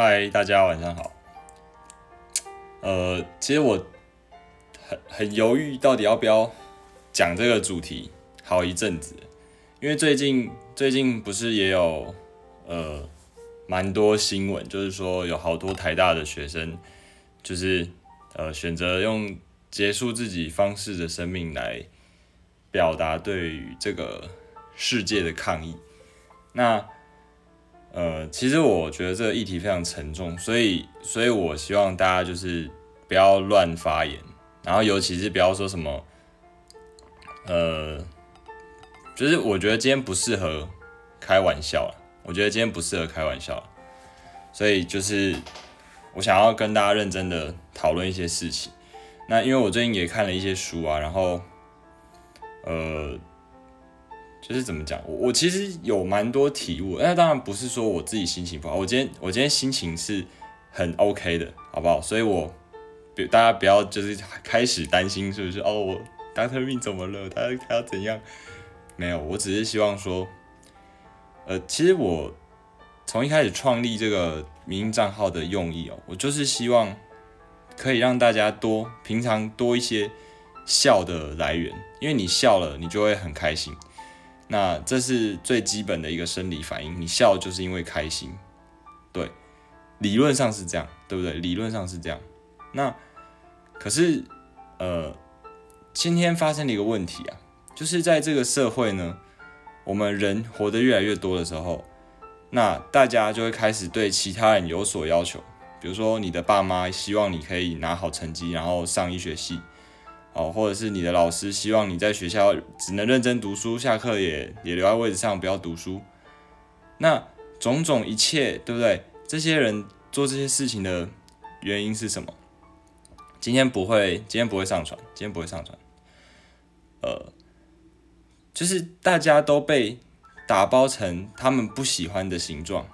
嗨，大家晚上好。呃，其实我很很犹豫，到底要不要讲这个主题，好一阵子。因为最近最近不是也有呃蛮多新闻，就是说有好多台大的学生，就是呃选择用结束自己方式的生命来表达对于这个世界的抗议。那呃，其实我觉得这个议题非常沉重，所以，所以我希望大家就是不要乱发言，然后尤其是不要说什么，呃，就是我觉得今天不适合开玩笑我觉得今天不适合开玩笑，所以就是我想要跟大家认真的讨论一些事情。那因为我最近也看了一些书啊，然后，呃。就是怎么讲，我我其实有蛮多体悟，那当然不是说我自己心情不好，我今天我今天心情是很 OK 的，好不好？所以我，大家不要就是开始担心是不是哦，我当特命怎么了？他他要怎样？没有，我只是希望说，呃，其实我从一开始创立这个民营账号的用意哦，我就是希望可以让大家多平常多一些笑的来源，因为你笑了，你就会很开心。那这是最基本的一个生理反应，你笑就是因为开心，对，理论上是这样，对不对？理论上是这样。那可是，呃，今天发生了一个问题啊，就是在这个社会呢，我们人活得越来越多的时候，那大家就会开始对其他人有所要求，比如说你的爸妈希望你可以拿好成绩，然后上医学系。哦，或者是你的老师希望你在学校只能认真读书，下课也也留在位置上，不要读书。那种种一切，对不对？这些人做这些事情的原因是什么？今天不会，今天不会上传，今天不会上传。呃，就是大家都被打包成他们不喜欢的形状，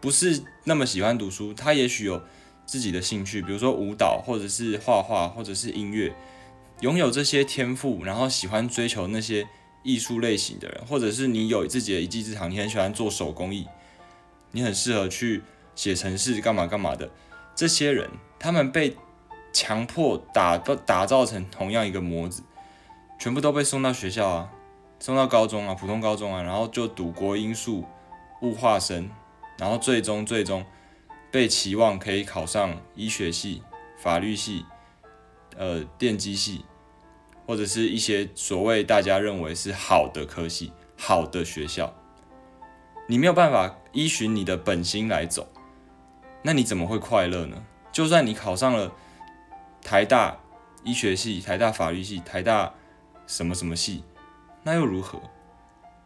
不是那么喜欢读书。他也许有自己的兴趣，比如说舞蹈，或者是画画，或者是音乐。拥有这些天赋，然后喜欢追求那些艺术类型的人，或者是你有自己的一技之长，你很喜欢做手工艺，你很适合去写程式干嘛干嘛的，这些人，他们被强迫打打造成同样一个模子，全部都被送到学校啊，送到高中啊，普通高中啊，然后就读国英数物化生，然后最终最终被期望可以考上医学系、法律系。呃，电机系，或者是一些所谓大家认为是好的科系、好的学校，你没有办法依循你的本心来走，那你怎么会快乐呢？就算你考上了台大医学系、台大法律系、台大什么什么系，那又如何？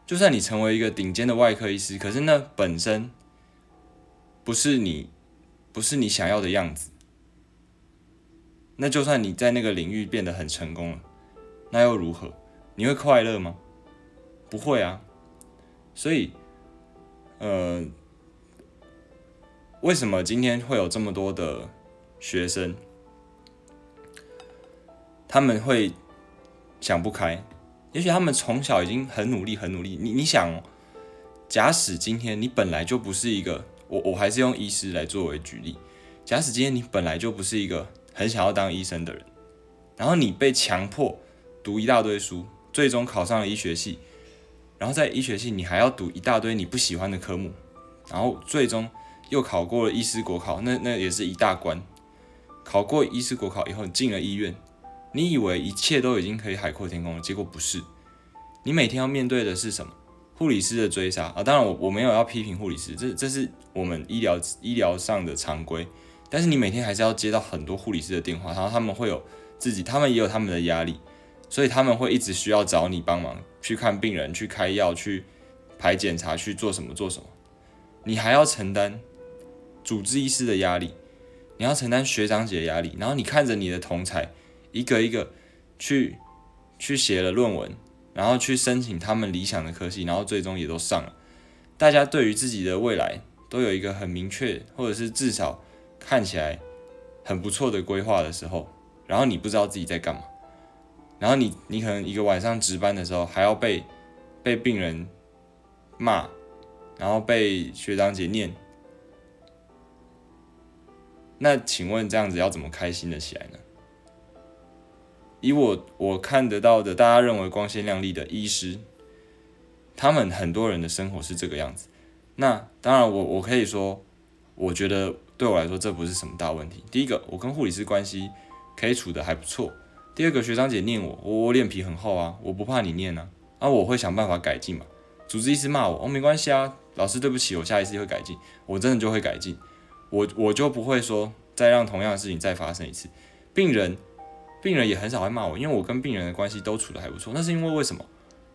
就算你成为一个顶尖的外科医师，可是那本身不是你，不是你想要的样子。那就算你在那个领域变得很成功了，那又如何？你会快乐吗？不会啊。所以，呃，为什么今天会有这么多的学生，他们会想不开？也许他们从小已经很努力，很努力。你你想，假使今天你本来就不是一个，我我还是用医师来作为举例。假使今天你本来就不是一个。很想要当医生的人，然后你被强迫读一大堆书，最终考上了医学系，然后在医学系你还要读一大堆你不喜欢的科目，然后最终又考过了医师国考，那那也是一大关。考过医师国考以后进了医院，你以为一切都已经可以海阔天空了，结果不是。你每天要面对的是什么？护理师的追杀啊！当然我我没有要批评护理师，这这是我们医疗医疗上的常规。但是你每天还是要接到很多护理师的电话，然后他们会有自己，他们也有他们的压力，所以他们会一直需要找你帮忙去看病人、去开药、去排检查、去做什么做什么。你还要承担主治医师的压力，你要承担学长姐的压力，然后你看着你的同才一个一个去去写了论文，然后去申请他们理想的科系，然后最终也都上了。大家对于自己的未来都有一个很明确，或者是至少。看起来很不错的规划的时候，然后你不知道自己在干嘛，然后你你可能一个晚上值班的时候还要被被病人骂，然后被学长姐念，那请问这样子要怎么开心的起来呢？以我我看得到的，大家认为光鲜亮丽的医师，他们很多人的生活是这个样子。那当然，我我可以说，我觉得对我来说这不是什么大问题。第一个，我跟护理师关系可以处得还不错。第二个，学长姐念我，我我脸皮很厚啊，我不怕你念啊，啊，我会想办法改进嘛。主治医师骂我，哦，没关系啊，老师对不起，我下一次会改进，我真的就会改进，我我就不会说再让同样的事情再发生一次。病人。病人也很少会骂我，因为我跟病人的关系都处得还不错。那是因为为什么？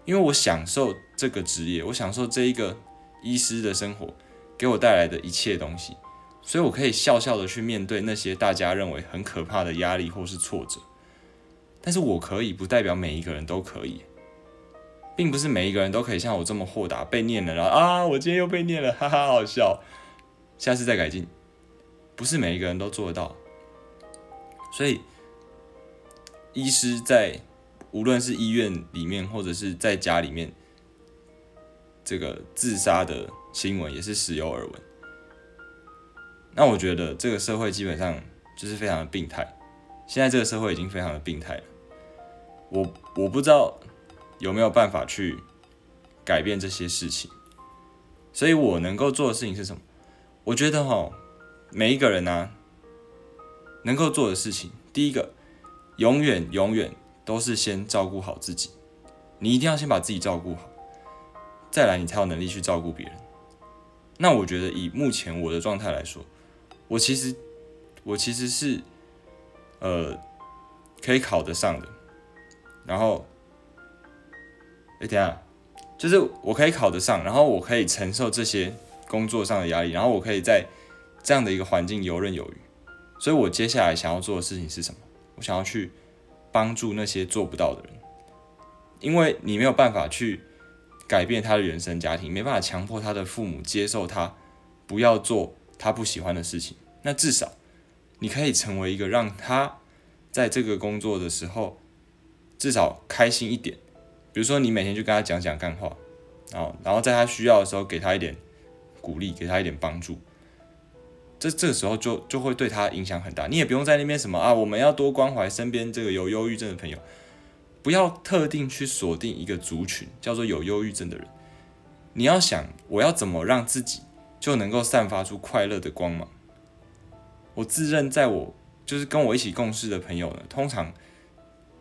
因为我享受这个职业，我享受这一个医师的生活给我带来的一切东西，所以我可以笑笑的去面对那些大家认为很可怕的压力或是挫折。但是我可以，不代表每一个人都可以，并不是每一个人都可以像我这么豁达，被念了然后啊，我今天又被念了，哈哈，好笑，下次再改进。不是每一个人都做得到，所以。医师在无论是医院里面或者是在家里面，这个自杀的新闻也是时有耳闻。那我觉得这个社会基本上就是非常的病态。现在这个社会已经非常的病态了。我我不知道有没有办法去改变这些事情。所以我能够做的事情是什么？我觉得哈，每一个人呢，能够做的事情，第一个。永远永远都是先照顾好自己，你一定要先把自己照顾好，再来你才有能力去照顾别人。那我觉得以目前我的状态来说，我其实我其实是呃可以考得上的。然后，哎，等下，就是我可以考得上，然后我可以承受这些工作上的压力，然后我可以在这样的一个环境游刃有余。所以我接下来想要做的事情是什么？我想要去帮助那些做不到的人，因为你没有办法去改变他的原生家庭，没办法强迫他的父母接受他不要做他不喜欢的事情。那至少你可以成为一个让他在这个工作的时候至少开心一点。比如说，你每天就跟他讲讲干话，然后然后在他需要的时候给他一点鼓励，给他一点帮助。这这个时候就就会对他影响很大，你也不用在那边什么啊，我们要多关怀身边这个有忧郁症的朋友，不要特定去锁定一个族群，叫做有忧郁症的人。你要想，我要怎么让自己就能够散发出快乐的光芒？我自认在我就是跟我一起共事的朋友呢，通常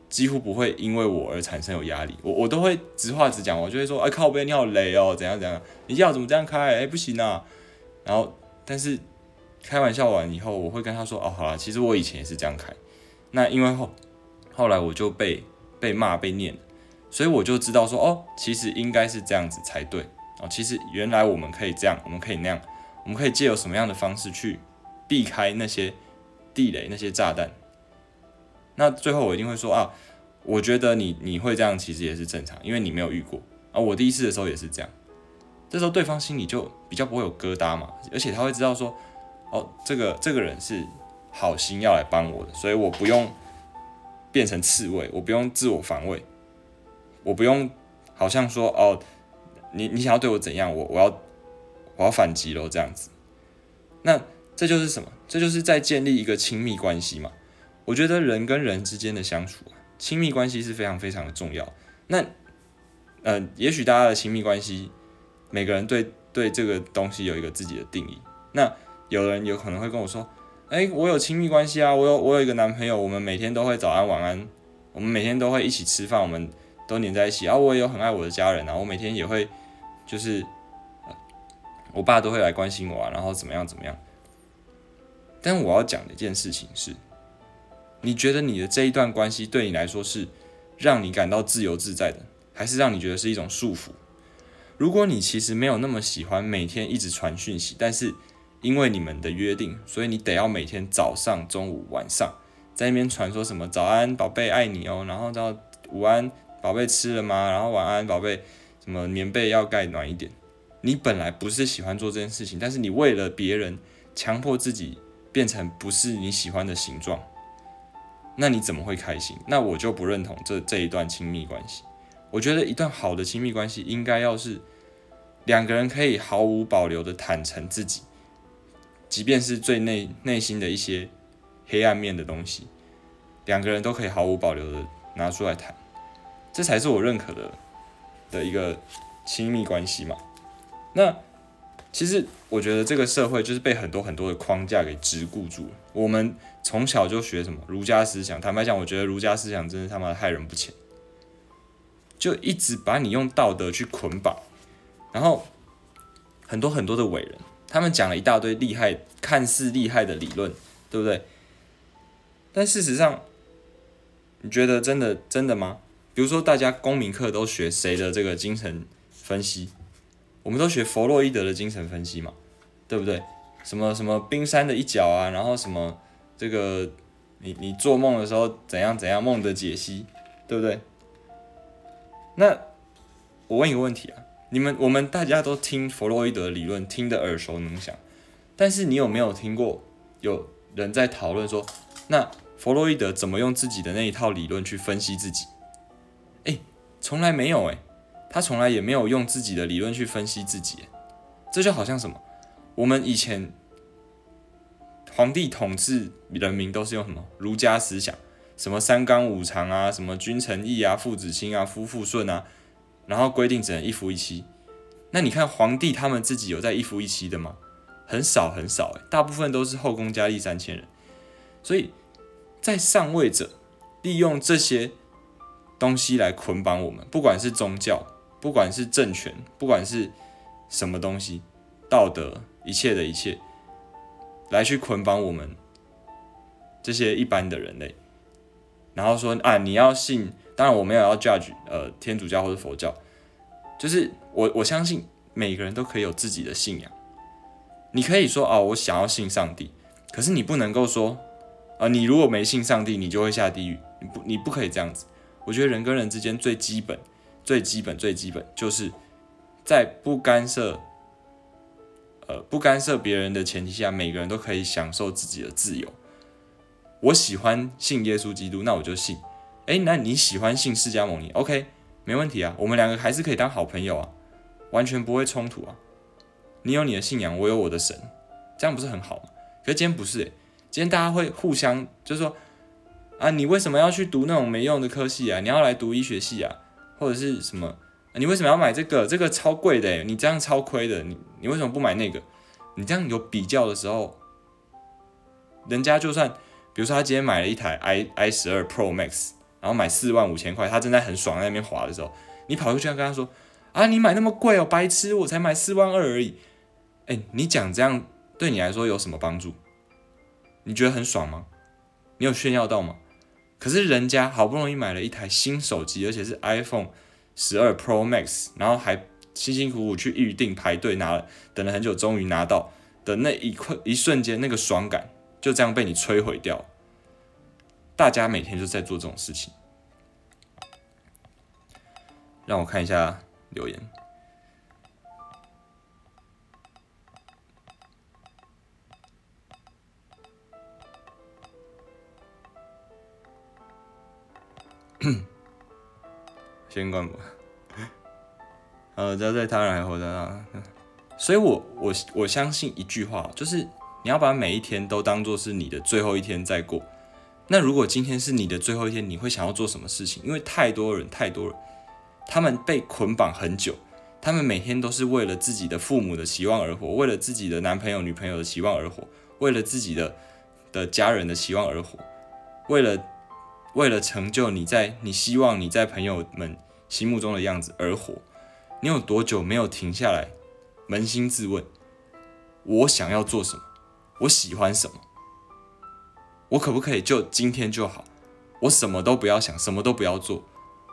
几乎不会因为我而产生有压力，我我都会直话直讲，我就会说，哎靠边，你好雷哦，怎样怎样，你要怎么这样开？哎不行啊，然后但是。开玩笑完以后，我会跟他说：“哦，好了，其实我以前也是这样开。那因为后后来我就被被骂被念，所以我就知道说，哦，其实应该是这样子才对其实原来我们可以这样，我们可以那样，我们可以借由什么样的方式去避开那些地雷、那些炸弹。那最后我一定会说啊，我觉得你你会这样，其实也是正常，因为你没有遇过啊。我第一次的时候也是这样，这时候对方心里就比较不会有疙瘩嘛，而且他会知道说。”哦，这个这个人是好心要来帮我的，所以我不用变成刺猬，我不用自我防卫，我不用好像说哦，你你想要对我怎样，我我要我要反击喽这样子。那这就是什么？这就是在建立一个亲密关系嘛。我觉得人跟人之间的相处，亲密关系是非常非常的重要。那呃，也许大家的亲密关系，每个人对对这个东西有一个自己的定义。那有人有可能会跟我说：“哎，我有亲密关系啊，我有我有一个男朋友，我们每天都会早安晚安，我们每天都会一起吃饭，我们都黏在一起。然后我也有很爱我的家人啊，我每天也会就是，我爸都会来关心我啊，然后怎么样怎么样。但我要讲的一件事情是，你觉得你的这一段关系对你来说是让你感到自由自在的，还是让你觉得是一种束缚？如果你其实没有那么喜欢每天一直传讯息，但是因为你们的约定，所以你得要每天早上、中午、晚上在那边传说什么“早安，宝贝，爱你哦”，然后到“午安，宝贝，吃了吗？”然后“晚安，宝贝，什么棉被要盖暖一点。”你本来不是喜欢做这件事情，但是你为了别人强迫自己变成不是你喜欢的形状，那你怎么会开心？那我就不认同这这一段亲密关系。我觉得一段好的亲密关系应该要是两个人可以毫无保留的坦诚自己。即便是最内内心的一些黑暗面的东西，两个人都可以毫无保留的拿出来谈，这才是我认可的的一个亲密关系嘛。那其实我觉得这个社会就是被很多很多的框架给桎梏住了。我们从小就学什么儒家思想，坦白讲，我觉得儒家思想真是他妈害人不浅，就一直把你用道德去捆绑，然后很多很多的伟人。他们讲了一大堆厉害、看似厉害的理论，对不对？但事实上，你觉得真的真的吗？比如说，大家公民课都学谁的这个精神分析？我们都学弗洛伊德的精神分析嘛，对不对？什么什么冰山的一角啊，然后什么这个你你做梦的时候怎样怎样梦的解析，对不对？那我问一个问题啊。你们我们大家都听弗洛伊德理论，听得耳熟能详，但是你有没有听过有人在讨论说，那弗洛伊德怎么用自己的那一套理论去分析自己？从来没有哎，他从来也没有用自己的理论去分析自己，这就好像什么？我们以前皇帝统治人民都是用什么儒家思想，什么三纲五常啊，什么君臣义啊，父子亲啊，夫妇顺啊。然后规定只能一夫一妻，那你看皇帝他们自己有在一夫一妻的吗？很少很少诶，大部分都是后宫佳丽三千人。所以在上位者利用这些东西来捆绑我们，不管是宗教，不管是政权，不管是什么东西，道德一切的一切，来去捆绑我们这些一般的人类，然后说啊，你要信。当然，我没有要 judge 呃天主教或者佛教，就是我我相信每个人都可以有自己的信仰。你可以说哦，我想要信上帝，可是你不能够说啊，你如果没信上帝，你就会下地狱。你不你不可以这样子。我觉得人跟人之间最基本、最基本、最基本，就是在不干涉呃不干涉别人的前提下，每个人都可以享受自己的自由。我喜欢信耶稣基督，那我就信。哎，那你喜欢信释迦牟尼？OK，没问题啊，我们两个还是可以当好朋友啊，完全不会冲突啊。你有你的信仰，我有我的神，这样不是很好吗？可是今天不是，今天大家会互相就是说啊，你为什么要去读那种没用的科系啊？你要来读医学系啊，或者是什么？你为什么要买这个？这个超贵的，你这样超亏的。你你为什么不买那个？你这样有比较的时候，人家就算比如说他今天买了一台 i i 十二 Pro Max。然后买四万五千块，他正在很爽在那边滑的时候，你跑过去要跟他说：“啊，你买那么贵哦，白痴！我才买四万二而已。”哎，你讲这样对你来说有什么帮助？你觉得很爽吗？你有炫耀到吗？可是人家好不容易买了一台新手机，而且是 iPhone 十二 Pro Max，然后还辛辛苦苦去预定排队拿了，等了很久，终于拿到的那一刻一瞬间，那个爽感就这样被你摧毁掉。大家每天就在做这种事情，让我看一下留言。先关吧。呃，只要在他人还活着啊，所以我我我相信一句话，就是你要把每一天都当做是你的最后一天在过。那如果今天是你的最后一天，你会想要做什么事情？因为太多人，太多人，他们被捆绑很久，他们每天都是为了自己的父母的期望而活，为了自己的男朋友、女朋友的期望而活，为了自己的的家人的期望而活，为了为了成就你在你希望你在朋友们心目中的样子而活。你有多久没有停下来扪心自问：我想要做什么？我喜欢什么？我可不可以就今天就好？我什么都不要想，什么都不要做，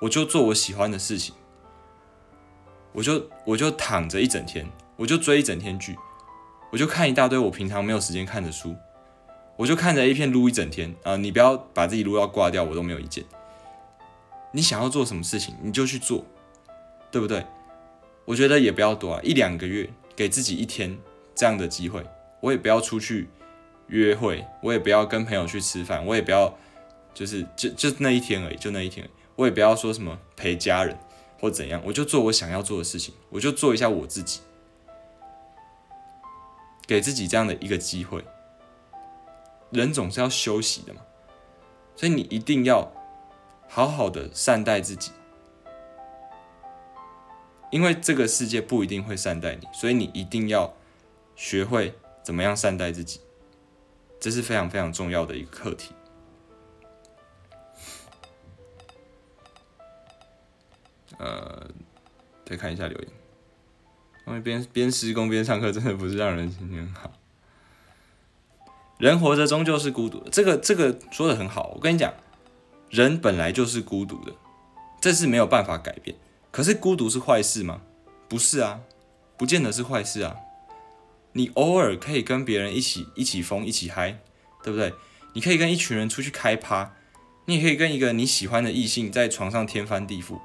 我就做我喜欢的事情。我就我就躺着一整天，我就追一整天剧，我就看一大堆我平常没有时间看的书，我就看着 A 片撸一整天啊！你不要把自己撸到挂掉，我都没有意见。你想要做什么事情，你就去做，对不对？我觉得也不要多啊，一两个月给自己一天这样的机会，我也不要出去。约会，我也不要跟朋友去吃饭，我也不要，就是就就那一天而已，就那一天，我也不要说什么陪家人或怎样，我就做我想要做的事情，我就做一下我自己，给自己这样的一个机会。人总是要休息的嘛，所以你一定要好好的善待自己，因为这个世界不一定会善待你，所以你一定要学会怎么样善待自己，这是非常非常重要的一个课题。呃，再看一下留言，因为边边施工边上课，真的不是让人心情好。人活着终究是孤独的，这个这个说的很好。我跟你讲，人本来就是孤独的，这是没有办法改变。可是孤独是坏事吗？不是啊，不见得是坏事啊。你偶尔可以跟别人一起一起疯一起嗨，对不对？你可以跟一群人出去开趴，你也可以跟一个你喜欢的异性在床上天翻地覆。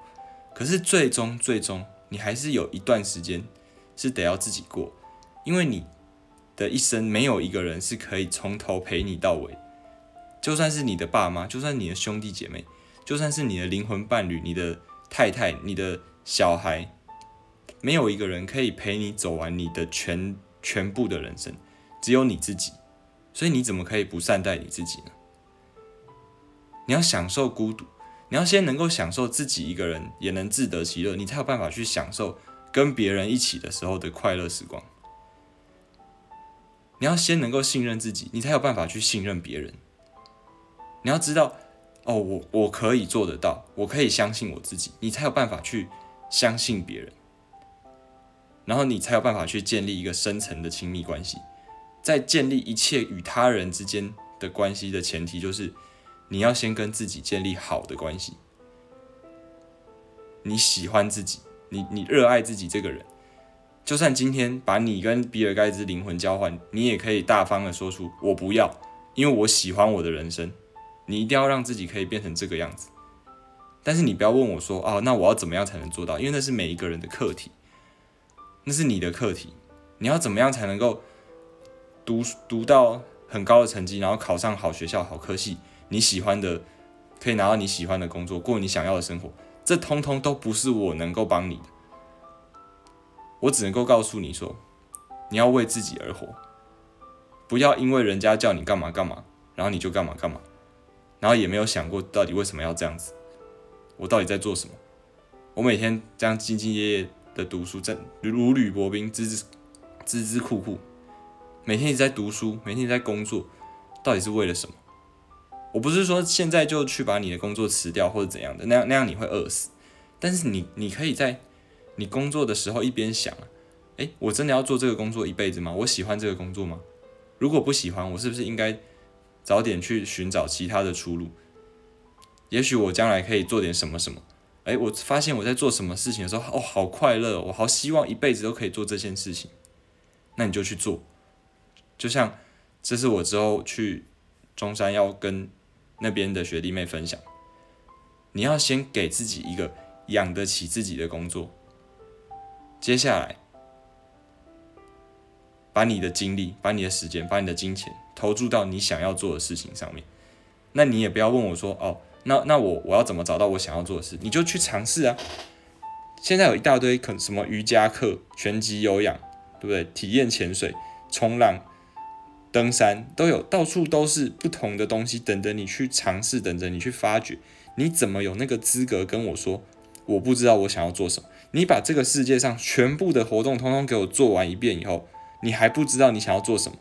可是最终最终，你还是有一段时间是得要自己过，因为你。的一生没有一个人是可以从头陪你到尾，就算是你的爸妈，就算你的兄弟姐妹，就算是你的灵魂伴侣、你的太太、你的小孩，没有一个人可以陪你走完你的全全部的人生，只有你自己。所以你怎么可以不善待你自己呢？你要享受孤独，你要先能够享受自己一个人也能自得其乐，你才有办法去享受跟别人一起的时候的快乐时光。你要先能够信任自己，你才有办法去信任别人。你要知道，哦，我我可以做得到，我可以相信我自己，你才有办法去相信别人。然后你才有办法去建立一个深层的亲密关系。在建立一切与他人之间的关系的前提，就是你要先跟自己建立好的关系。你喜欢自己，你你热爱自己这个人。就算今天把你跟比尔盖茨灵魂交换，你也可以大方的说出“我不要”，因为我喜欢我的人生。你一定要让自己可以变成这个样子。但是你不要问我说：“哦，那我要怎么样才能做到？”因为那是每一个人的课题，那是你的课题。你要怎么样才能够读读到很高的成绩，然后考上好学校、好科系，你喜欢的，可以拿到你喜欢的工作，过你想要的生活？这通通都不是我能够帮你的。我只能够告诉你说，你要为自己而活，不要因为人家叫你干嘛干嘛，然后你就干嘛干嘛，然后也没有想过到底为什么要这样子，我到底在做什么？我每天这样兢兢业业的读书，在如履薄冰，孜孜孜孜酷酷，每天一直在读书，每天在工作，到底是为了什么？我不是说现在就去把你的工作辞掉或者怎样的，那样那样你会饿死，但是你你可以在。你工作的时候一边想，哎，我真的要做这个工作一辈子吗？我喜欢这个工作吗？如果不喜欢，我是不是应该早点去寻找其他的出路？也许我将来可以做点什么什么。哎，我发现我在做什么事情的时候，哦，好快乐，我好希望一辈子都可以做这件事情。那你就去做。就像这是我之后去中山要跟那边的学弟妹分享，你要先给自己一个养得起自己的工作。接下来，把你的精力、把你的时间、把你的金钱投注到你想要做的事情上面。那你也不要问我说：“哦，那那我我要怎么找到我想要做的事？”你就去尝试啊！现在有一大堆可什么瑜伽课、拳击有氧，对不对？体验潜水、冲浪、登山都有，到处都是不同的东西等着你去尝试，等着你去发掘。你怎么有那个资格跟我说我不知道我想要做什么？你把这个世界上全部的活动通通给我做完一遍以后，你还不知道你想要做什么，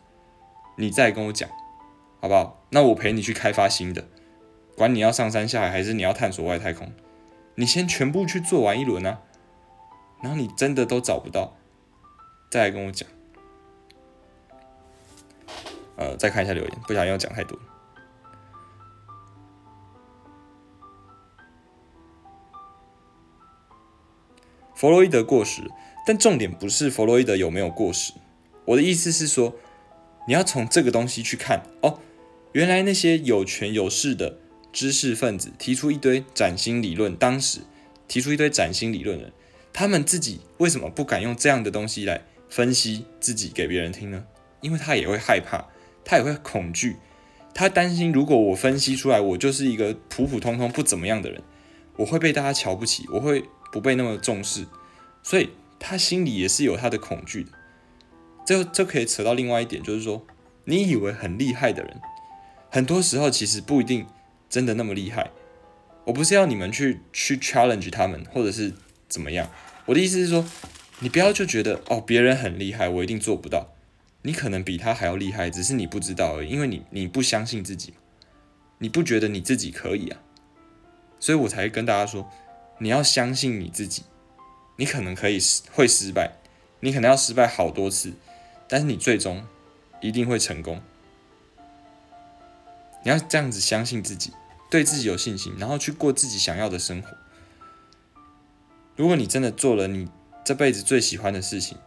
你再跟我讲，好不好？那我陪你去开发新的，管你要上山下海还是你要探索外太空，你先全部去做完一轮啊，然后你真的都找不到，再来跟我讲。呃，再看一下留言，不想要讲太多。弗洛伊德过时，但重点不是弗洛伊德有没有过时。我的意思是说，你要从这个东西去看哦，原来那些有权有势的知识分子提出一堆崭新理论，当时提出一堆崭新理论的人，他们自己为什么不敢用这样的东西来分析自己给别人听呢？因为他也会害怕，他也会恐惧，他担心如果我分析出来，我就是一个普普通通不怎么样的人，我会被大家瞧不起，我会。不被那么重视，所以他心里也是有他的恐惧的。这这可以扯到另外一点，就是说，你以为很厉害的人，很多时候其实不一定真的那么厉害。我不是要你们去去 challenge 他们，或者是怎么样。我的意思是说，你不要就觉得哦，别人很厉害，我一定做不到。你可能比他还要厉害，只是你不知道而已，因为你你不相信自己，你不觉得你自己可以啊，所以我才跟大家说，你要相信你自己，你可能可以失会失败，你可能要失败好多次。但是你最终一定会成功。你要这样子相信自己，对自己有信心，然后去过自己想要的生活。如果你真的做了你这辈子最喜欢的事情，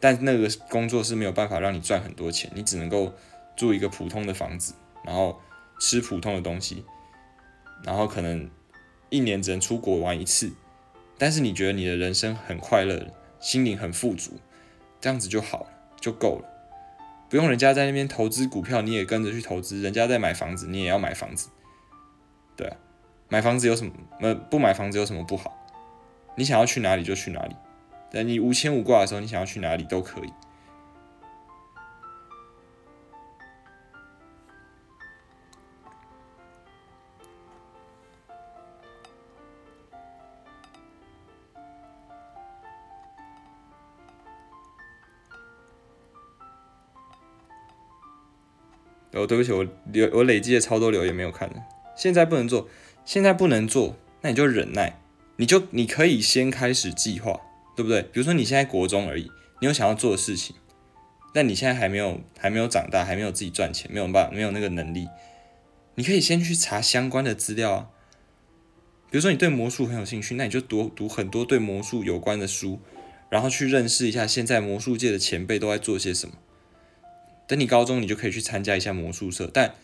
但那个工作是没有办法让你赚很多钱，你只能够住一个普通的房子，然后吃普通的东西，然后可能一年只能出国玩一次，但是你觉得你的人生很快乐，心灵很富足，这样子就好了。就够了，不用人家在那边投资股票，你也跟着去投资；人家在买房子，你也要买房子。对，买房子有什么？不买房子有什么不好？你想要去哪里就去哪里。等你无牵无挂的时候，你想要去哪里都可以。哦，对不起，我留我累积的超多留言没有看现在不能做，现在不能做，那你就忍耐，你就你可以先开始计划，对不对？比如说你现在国中而已，你有想要做的事情，但你现在还没有还没有长大，还没有自己赚钱，没有办法，没有那个能力，你可以先去查相关的资料啊。比如说你对魔术很有兴趣，那你就读读很多对魔术有关的书，然后去认识一下现在魔术界的前辈都在做些什么。等你高中，你就可以去参加一下魔术社，但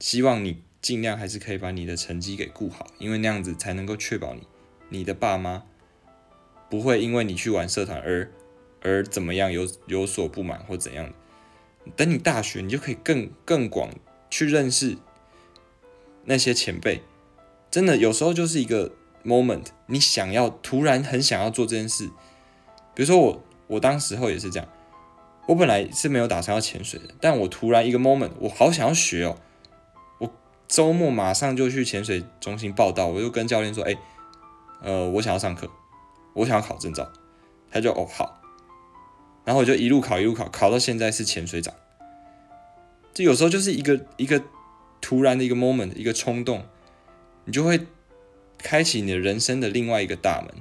希望你尽量还是可以把你的成绩给顾好，因为那样子才能够确保你你的爸妈不会因为你去玩社团而而怎么样有有所不满或怎样等你大学，你就可以更更广去认识那些前辈。真的有时候就是一个 moment，你想要突然很想要做这件事，比如说我我当时候也是这样。我本来是没有打算要潜水的，但我突然一个 moment，我好想要学哦！我周末马上就去潜水中心报道，我就跟教练说：“哎，呃，我想要上课，我想要考证照。”他就哦好，然后我就一路考一路考，考到现在是潜水长。这有时候就是一个一个突然的一个 moment，一个冲动，你就会开启你的人生的另外一个大门。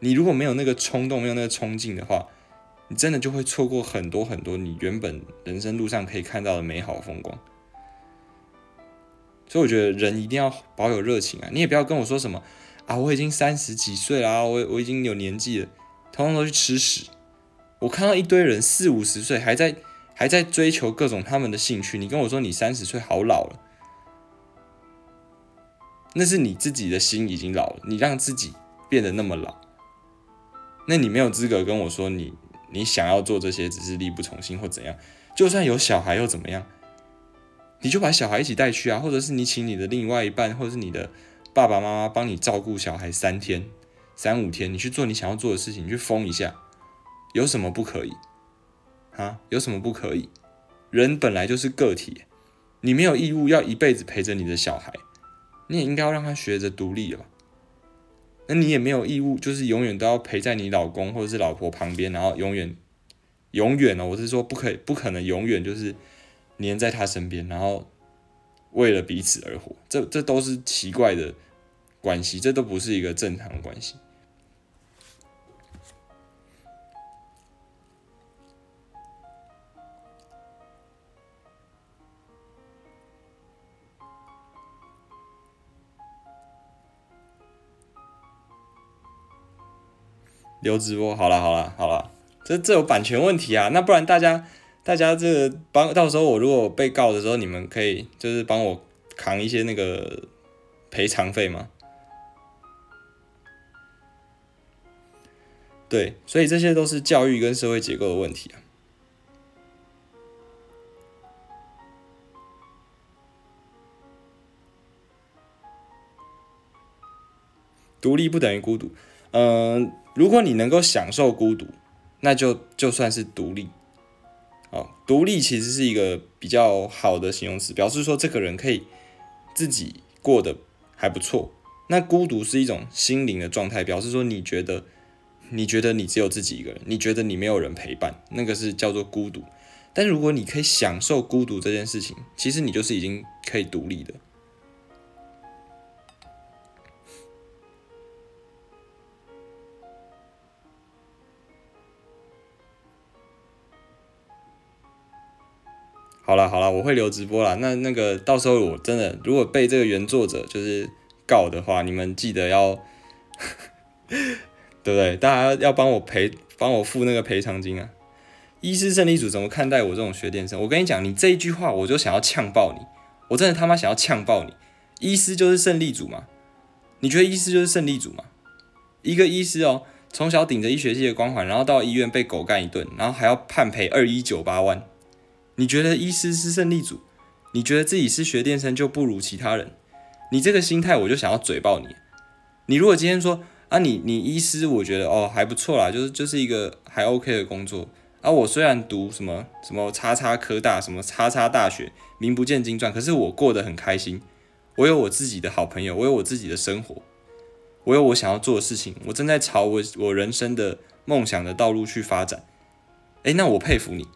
你如果没有那个冲动，没有那个冲劲的话，你真的就会错过很多很多你原本人生路上可以看到的美好风光，所以我觉得人一定要保有热情啊！你也不要跟我说什么啊，我已经三十几岁了，我我已经有年纪了，通通都去吃屎！我看到一堆人四五十岁还在还在追求各种他们的兴趣，你跟我说你三十岁好老了，那是你自己的心已经老了，你让自己变得那么老，那你没有资格跟我说你。你想要做这些，只是力不从心或怎样？就算有小孩又怎么样？你就把小孩一起带去啊，或者是你请你的另外一半，或者是你的爸爸妈妈帮你照顾小孩三天、三五天，你去做你想要做的事情，你去疯一下，有什么不可以？啊，有什么不可以？人本来就是个体，你没有义务要一辈子陪着你的小孩，你也应该要让他学着独立了。那你也没有义务，就是永远都要陪在你老公或者是老婆旁边，然后永远，永远哦？我是说，不可以，不可能永远就是黏在他身边，然后为了彼此而活，这这都是奇怪的关系，这都不是一个正常的关系。留直播好了好了好了，这这有版权问题啊！那不然大家大家这帮到时候我如果被告的时候，你们可以就是帮我扛一些那个赔偿费吗？对，所以这些都是教育跟社会结构的问题啊。独立不等于孤独，嗯。如果你能够享受孤独，那就就算是独立。哦，独立其实是一个比较好的形容词，表示说这个人可以自己过得还不错。那孤独是一种心灵的状态，表示说你觉得你觉得你只有自己一个人，你觉得你没有人陪伴，那个是叫做孤独。但如果你可以享受孤独这件事情，其实你就是已经可以独立的。好了好了，我会留直播了。那那个到时候我真的如果被这个原作者就是告的话，你们记得要，对不对？大家要帮我赔，帮我付那个赔偿金啊！医师胜利组怎么看待我这种学电生？我跟你讲，你这一句话我就想要呛爆你，我真的他妈想要呛爆你！医师就是胜利组吗？你觉得医师就是胜利组吗？一个医师哦，从小顶着医学系的光环，然后到医院被狗干一顿，然后还要判赔二一九八万。你觉得医师是胜利组？你觉得自己是学电生就不如其他人？你这个心态我就想要嘴爆你。你如果今天说啊，你你医师，我觉得哦还不错啦，就是就是一个还 OK 的工作。啊，我虽然读什么什么叉叉科大，什么叉叉大学，名不见经传，可是我过得很开心。我有我自己的好朋友，我有我自己的生活，我有我想要做的事情，我正在朝我我人生的梦想的道路去发展。诶，那我佩服你。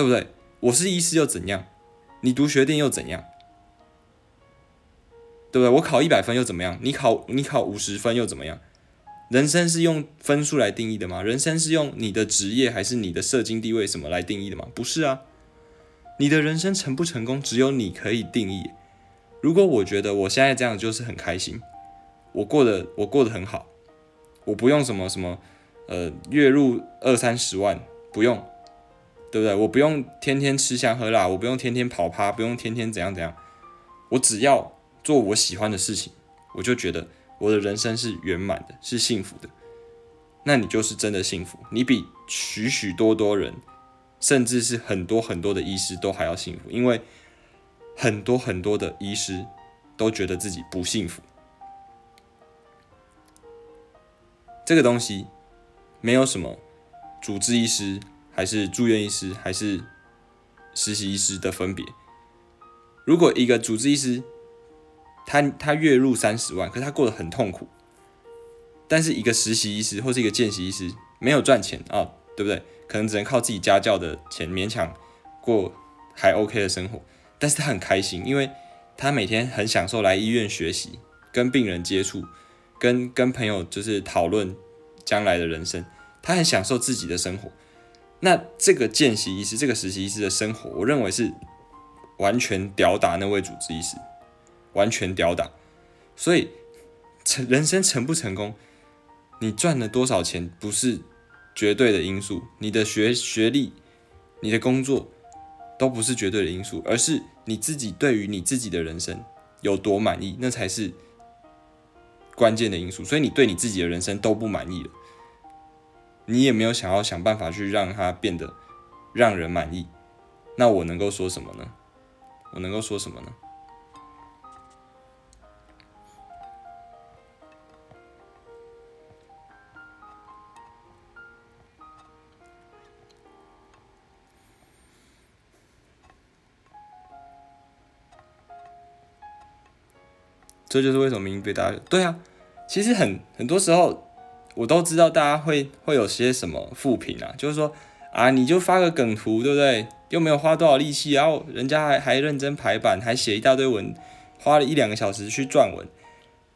对不对？我是医师又怎样？你读学电又怎样？对不对？我考一百分又怎么样？你考你考五十分又怎么样？人生是用分数来定义的吗？人生是用你的职业还是你的社经地位什么来定义的吗？不是啊！你的人生成不成功，只有你可以定义。如果我觉得我现在这样就是很开心，我过得我过得很好，我不用什么什么呃月入二三十万，不用。对不对？我不用天天吃香喝辣，我不用天天跑趴，不用天天怎样怎样，我只要做我喜欢的事情，我就觉得我的人生是圆满的，是幸福的。那你就是真的幸福，你比许许多多人，甚至是很多很多的医师都还要幸福，因为很多很多的医师都觉得自己不幸福。这个东西没有什么主治医师。还是住院医师，还是实习医师的分别。如果一个主治医师，他他月入三十万，可是他过得很痛苦；但是一个实习医师或是一个见习医师，没有赚钱啊，对不对？可能只能靠自己家教的钱勉强过还 OK 的生活，但是他很开心，因为他每天很享受来医院学习，跟病人接触，跟跟朋友就是讨论将来的人生，他很享受自己的生活。那这个见习医师，这个实习医师的生活，我认为是完全吊打那位主治医师，完全吊打。所以成人生成不成功，你赚了多少钱不是绝对的因素，你的学学历、你的工作都不是绝对的因素，而是你自己对于你自己的人生有多满意，那才是关键的因素。所以你对你自己的人生都不满意了。你也没有想要想办法去让它变得让人满意，那我能够说什么呢？我能够说什么呢？这就是为什么明明被大家对啊，其实很很多时候。我都知道大家会会有些什么负评啊，就是说啊，你就发个梗图，对不对？又没有花多少力气，然后人家还还认真排版，还写一大堆文，花了一两个小时去撰文。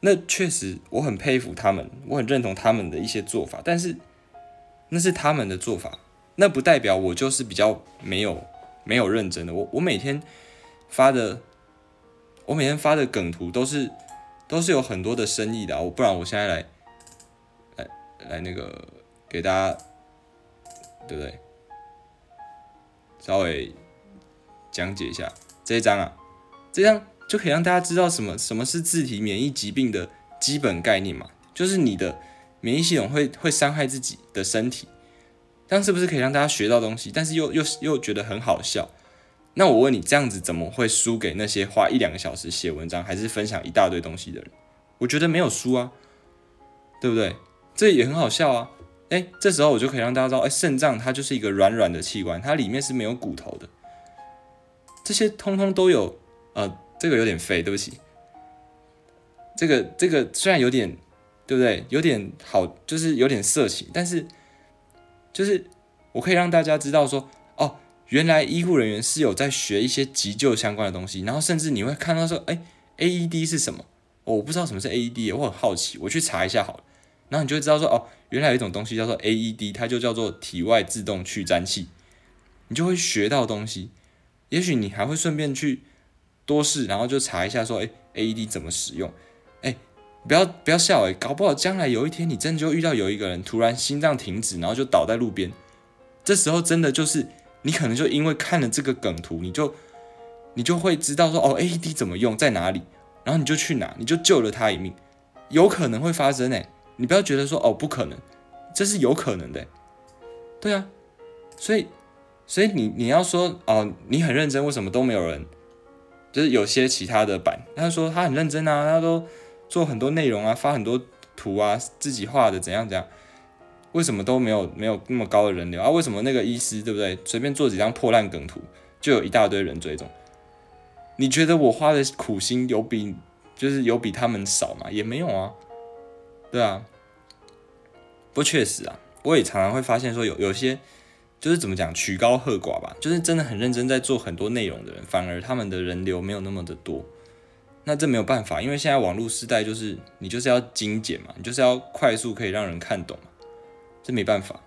那确实我很佩服他们，我很认同他们的一些做法，但是那是他们的做法，那不代表我就是比较没有没有认真的。我我每天发的，我每天发的梗图都是都是有很多的深意的啊，我不然我现在来。来那个给大家，对不对？稍微讲解一下这一章啊，这样就可以让大家知道什么什么是自体免疫疾病的基本概念嘛，就是你的免疫系统会会伤害自己的身体，这样是不是可以让大家学到东西？但是又又又觉得很好笑？那我问你，这样子怎么会输给那些花一两个小时写文章，还是分享一大堆东西的人？我觉得没有输啊，对不对？这也很好笑啊！哎，这时候我就可以让大家知道，哎，肾脏它就是一个软软的器官，它里面是没有骨头的。这些通通都有，呃，这个有点废，对不起。这个这个虽然有点，对不对？有点好，就是有点色情，但是就是我可以让大家知道说，哦，原来医护人员是有在学一些急救相关的东西，然后甚至你会看到说，哎，AED 是什么？我不知道什么是 AED，我很好奇，我去查一下好了。然后你就会知道说，哦，原来有一种东西叫做 AED，它就叫做体外自动去粘器，你就会学到东西。也许你还会顺便去多试，然后就查一下说，哎，AED 怎么使用？哎，不要不要笑，哎，搞不好将来有一天你真的就遇到有一个人突然心脏停止，然后就倒在路边，这时候真的就是你可能就因为看了这个梗图，你就你就会知道说，哦，AED 怎么用，在哪里，然后你就去拿，你就救了他一命，有可能会发生，哎，你不要觉得说，哦，不可能，这是有可能的，对啊，所以。所以你你要说哦，你很认真，为什么都没有人？就是有些其他的版，他说他很认真啊，他都做很多内容啊，发很多图啊，自己画的怎样怎样，为什么都没有没有那么高的人流啊？为什么那个医师对不对？随便做几张破烂梗图，就有一大堆人追踪？你觉得我花的苦心有比就是有比他们少吗？也没有啊，对啊，不确实啊，我也常常会发现说有有些。就是怎么讲曲高和寡吧，就是真的很认真在做很多内容的人，反而他们的人流没有那么的多。那这没有办法，因为现在网络时代就是你就是要精简嘛，你就是要快速可以让人看懂嘛，这没办法。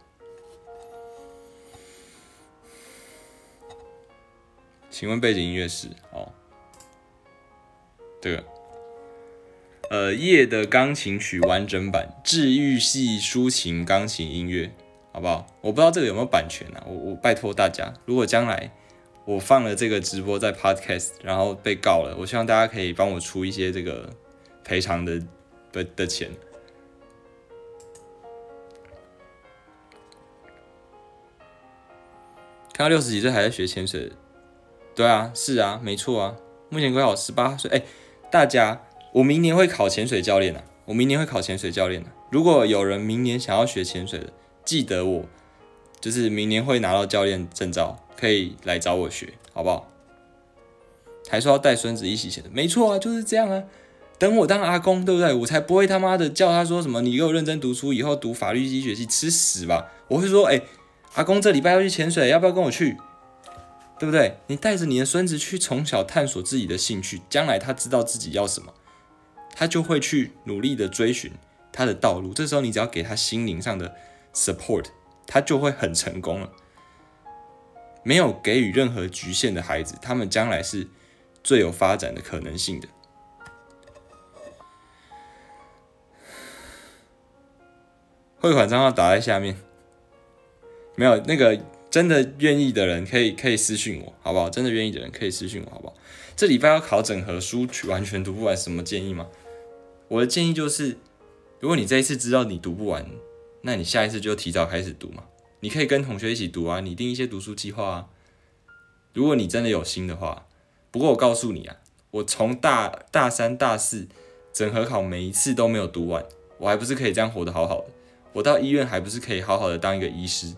请问背景音乐是哦，这个呃夜的钢琴曲完整版，治愈系抒情钢琴音乐。好不好？我不知道这个有没有版权啊？我我拜托大家，如果将来我放了这个直播在 Podcast，然后被告了，我希望大家可以帮我出一些这个赔偿的的的钱。看到六十几岁还在学潜水，对啊，是啊，没错啊。目前刚好十八岁，哎，大家，我明年会考潜水教练啊，我明年会考潜水教练的。如果有人明年想要学潜水的，记得我，就是明年会拿到教练证照，可以来找我学，好不好？还说要带孙子一起学的，没错啊，就是这样啊。等我当阿公，对不对？我才不会他妈的叫他说什么，你给我认真读书，以后读法律医学系吃屎吧！我会说，哎，阿公这礼拜要去潜水，要不要跟我去？对不对？你带着你的孙子去从小探索自己的兴趣，将来他知道自己要什么，他就会去努力的追寻他的道路。这时候你只要给他心灵上的。support，他就会很成功了。没有给予任何局限的孩子，他们将来是最有发展的可能性的。汇款账号打在下面。没有那个真的愿意的人，可以可以私信我，好不好？真的愿意的人可以私信我，好不好？这礼拜要考整合书，完全读不完，什么建议吗？我的建议就是，如果你这一次知道你读不完。那你下一次就提早开始读嘛，你可以跟同学一起读啊，拟定一些读书计划啊。如果你真的有心的话，不过我告诉你啊，我从大大三、大四整合考每一次都没有读完，我还不是可以这样活得好好的？我到医院还不是可以好好的当一个医师？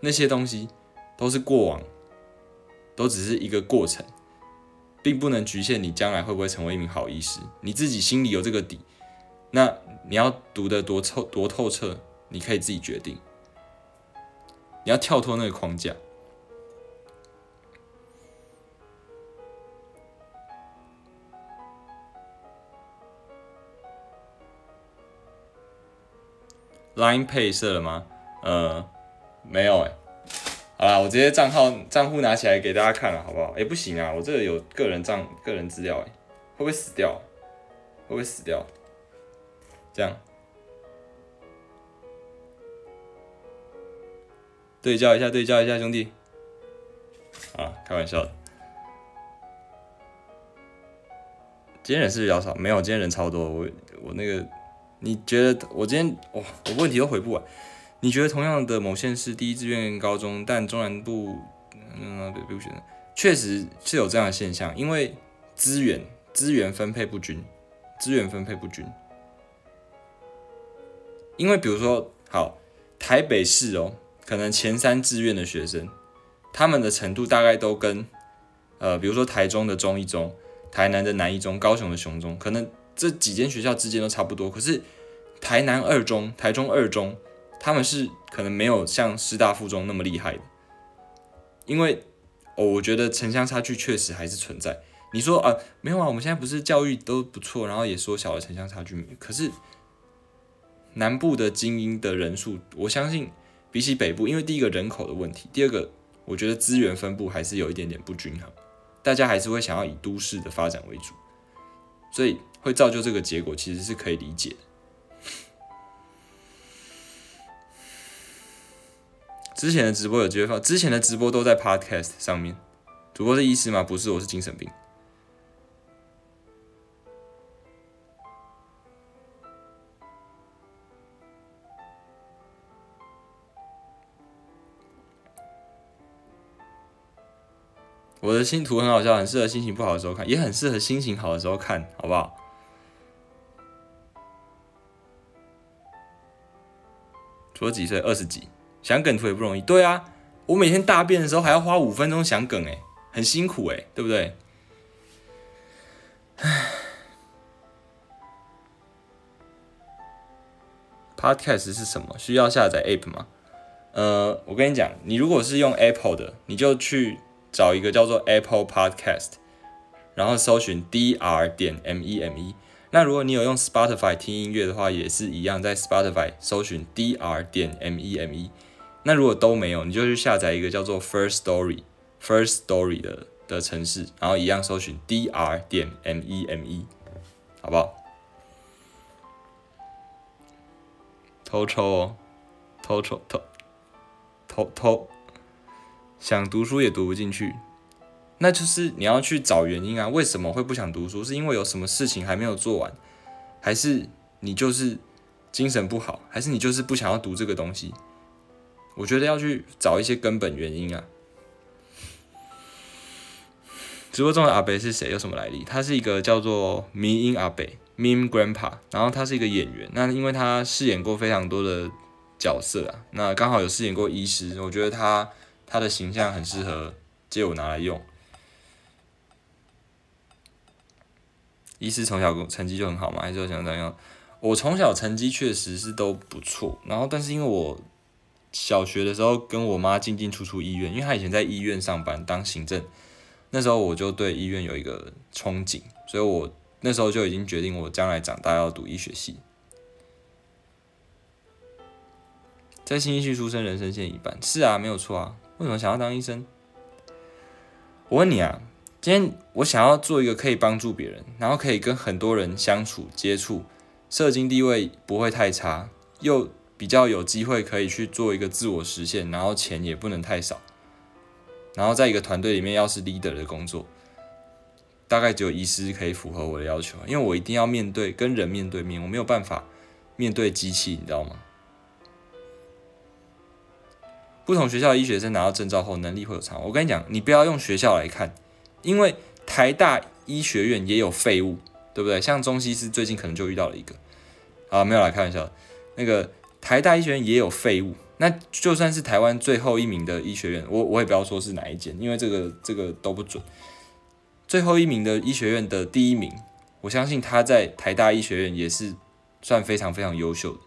那些东西都是过往，都只是一个过程，并不能局限你将来会不会成为一名好医师。你自己心里有这个底，那你要读得多透多透彻。你可以自己决定，你要跳脱那个框架。Line Pay 设了吗？呃，没有哎。好啦，我直接账号账户拿起来给大家看了，好不好？哎，不行啊，我这个有个人账个人资料哎，会不会死掉？会不会死掉？这样。对焦一下，对焦一下，兄弟。啊，开玩笑的。今天人是比较少，没有，今天人超多。我我那个，你觉得我今天哇，我问题都回不完。你觉得同样的某县市第一志愿高中，但中南部嗯不不选，确实是有这样的现象，因为资源资源分配不均，资源分配不均。因为比如说好。台北市哦，可能前三志愿的学生，他们的程度大概都跟呃，比如说台中的中一中、台南的南一中、高雄的雄中，可能这几间学校之间都差不多。可是台南二中、台中二中，他们是可能没有像师大附中那么厉害的，因为哦，我觉得城乡差距确实还是存在。你说啊，没有啊，我们现在不是教育都不错，然后也缩小了城乡差距，可是。南部的精英的人数，我相信比起北部，因为第一个人口的问题，第二个我觉得资源分布还是有一点点不均衡，大家还是会想要以都市的发展为主，所以会造就这个结果，其实是可以理解。之前的直播有机会放，之前的直播都在 Podcast 上面。主播是医师吗？不是，我是精神病。我的新图很好笑，很适合心情不好的时候看，也很适合心情好的时候看，好不好？除了几岁？二十几，想梗图也不容易。对啊，我每天大便的时候还要花五分钟想梗，哎，很辛苦哎，对不对？唉，Podcast 是什么？需要下载 App 吗？呃，我跟你讲，你如果是用 Apple 的，你就去。找一个叫做 Apple Podcast，然后搜寻 Dr 点 meme。那如果你有用 Spotify 听音乐的话，也是一样，在 Spotify 搜寻 Dr 点 meme。那如果都没有，你就去下载一个叫做 First Story First Story 的的城市，然后一样搜寻 Dr 点 Me，好不好？偷抽哦，偷抽偷偷偷。想读书也读不进去，那就是你要去找原因啊，为什么会不想读书？是因为有什么事情还没有做完，还是你就是精神不好，还是你就是不想要读这个东西？我觉得要去找一些根本原因啊。直播中的阿北是谁？有什么来历？他是一个叫做迷音阿北 （Meme Grandpa），然后他是一个演员。那因为他饰演过非常多的角色啊，那刚好有饰演过医师，我觉得他。他的形象很适合借我拿来用。医师从小成绩就很好嘛，还是想怎样？我从小成绩确实是都不错，然后但是因为我小学的时候跟我妈进进出出医院，因为她以前在医院上班当行政，那时候我就对医院有一个憧憬，所以我那时候就已经决定我将来长大要读医学系。在新一区出生，人生线一半，是啊，没有错啊。为什么想要当医生？我问你啊，今天我想要做一个可以帮助别人，然后可以跟很多人相处接触，社经地位不会太差，又比较有机会可以去做一个自我实现，然后钱也不能太少，然后在一个团队里面要是 leader 的工作，大概只有医师可以符合我的要求，因为我一定要面对跟人面对面，我没有办法面对机器，你知道吗？不同学校的医学生拿到证照后，能力会有差。我跟你讲，你不要用学校来看，因为台大医学院也有废物，对不对？像中西师最近可能就遇到了一个，啊，没有来开玩笑。那个台大医学院也有废物，那就算是台湾最后一名的医学院，我我也不要说是哪一间，因为这个这个都不准。最后一名的医学院的第一名，我相信他在台大医学院也是算非常非常优秀的，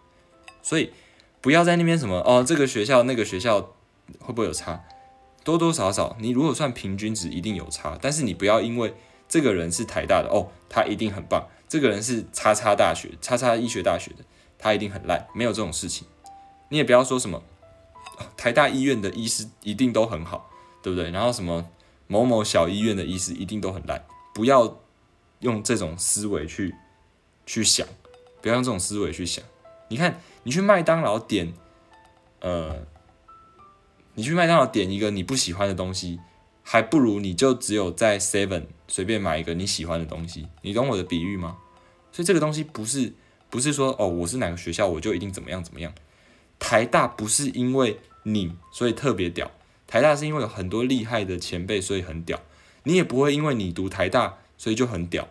所以。不要在那边什么哦，这个学校那个学校会不会有差？多多少少，你如果算平均值，一定有差。但是你不要因为这个人是台大的哦，他一定很棒；这个人是叉叉大学、叉叉医学大学的，他一定很烂。没有这种事情。你也不要说什么台大医院的医师一定都很好，对不对？然后什么某某小医院的医师一定都很烂。不要用这种思维去去想，不要用这种思维去想。你看。你去麦当劳点，呃，你去麦当劳点一个你不喜欢的东西，还不如你就只有在 Seven 随便买一个你喜欢的东西。你懂我的比喻吗？所以这个东西不是不是说哦，我是哪个学校我就一定怎么样怎么样。台大不是因为你所以特别屌，台大是因为有很多厉害的前辈所以很屌。你也不会因为你读台大所以就很屌，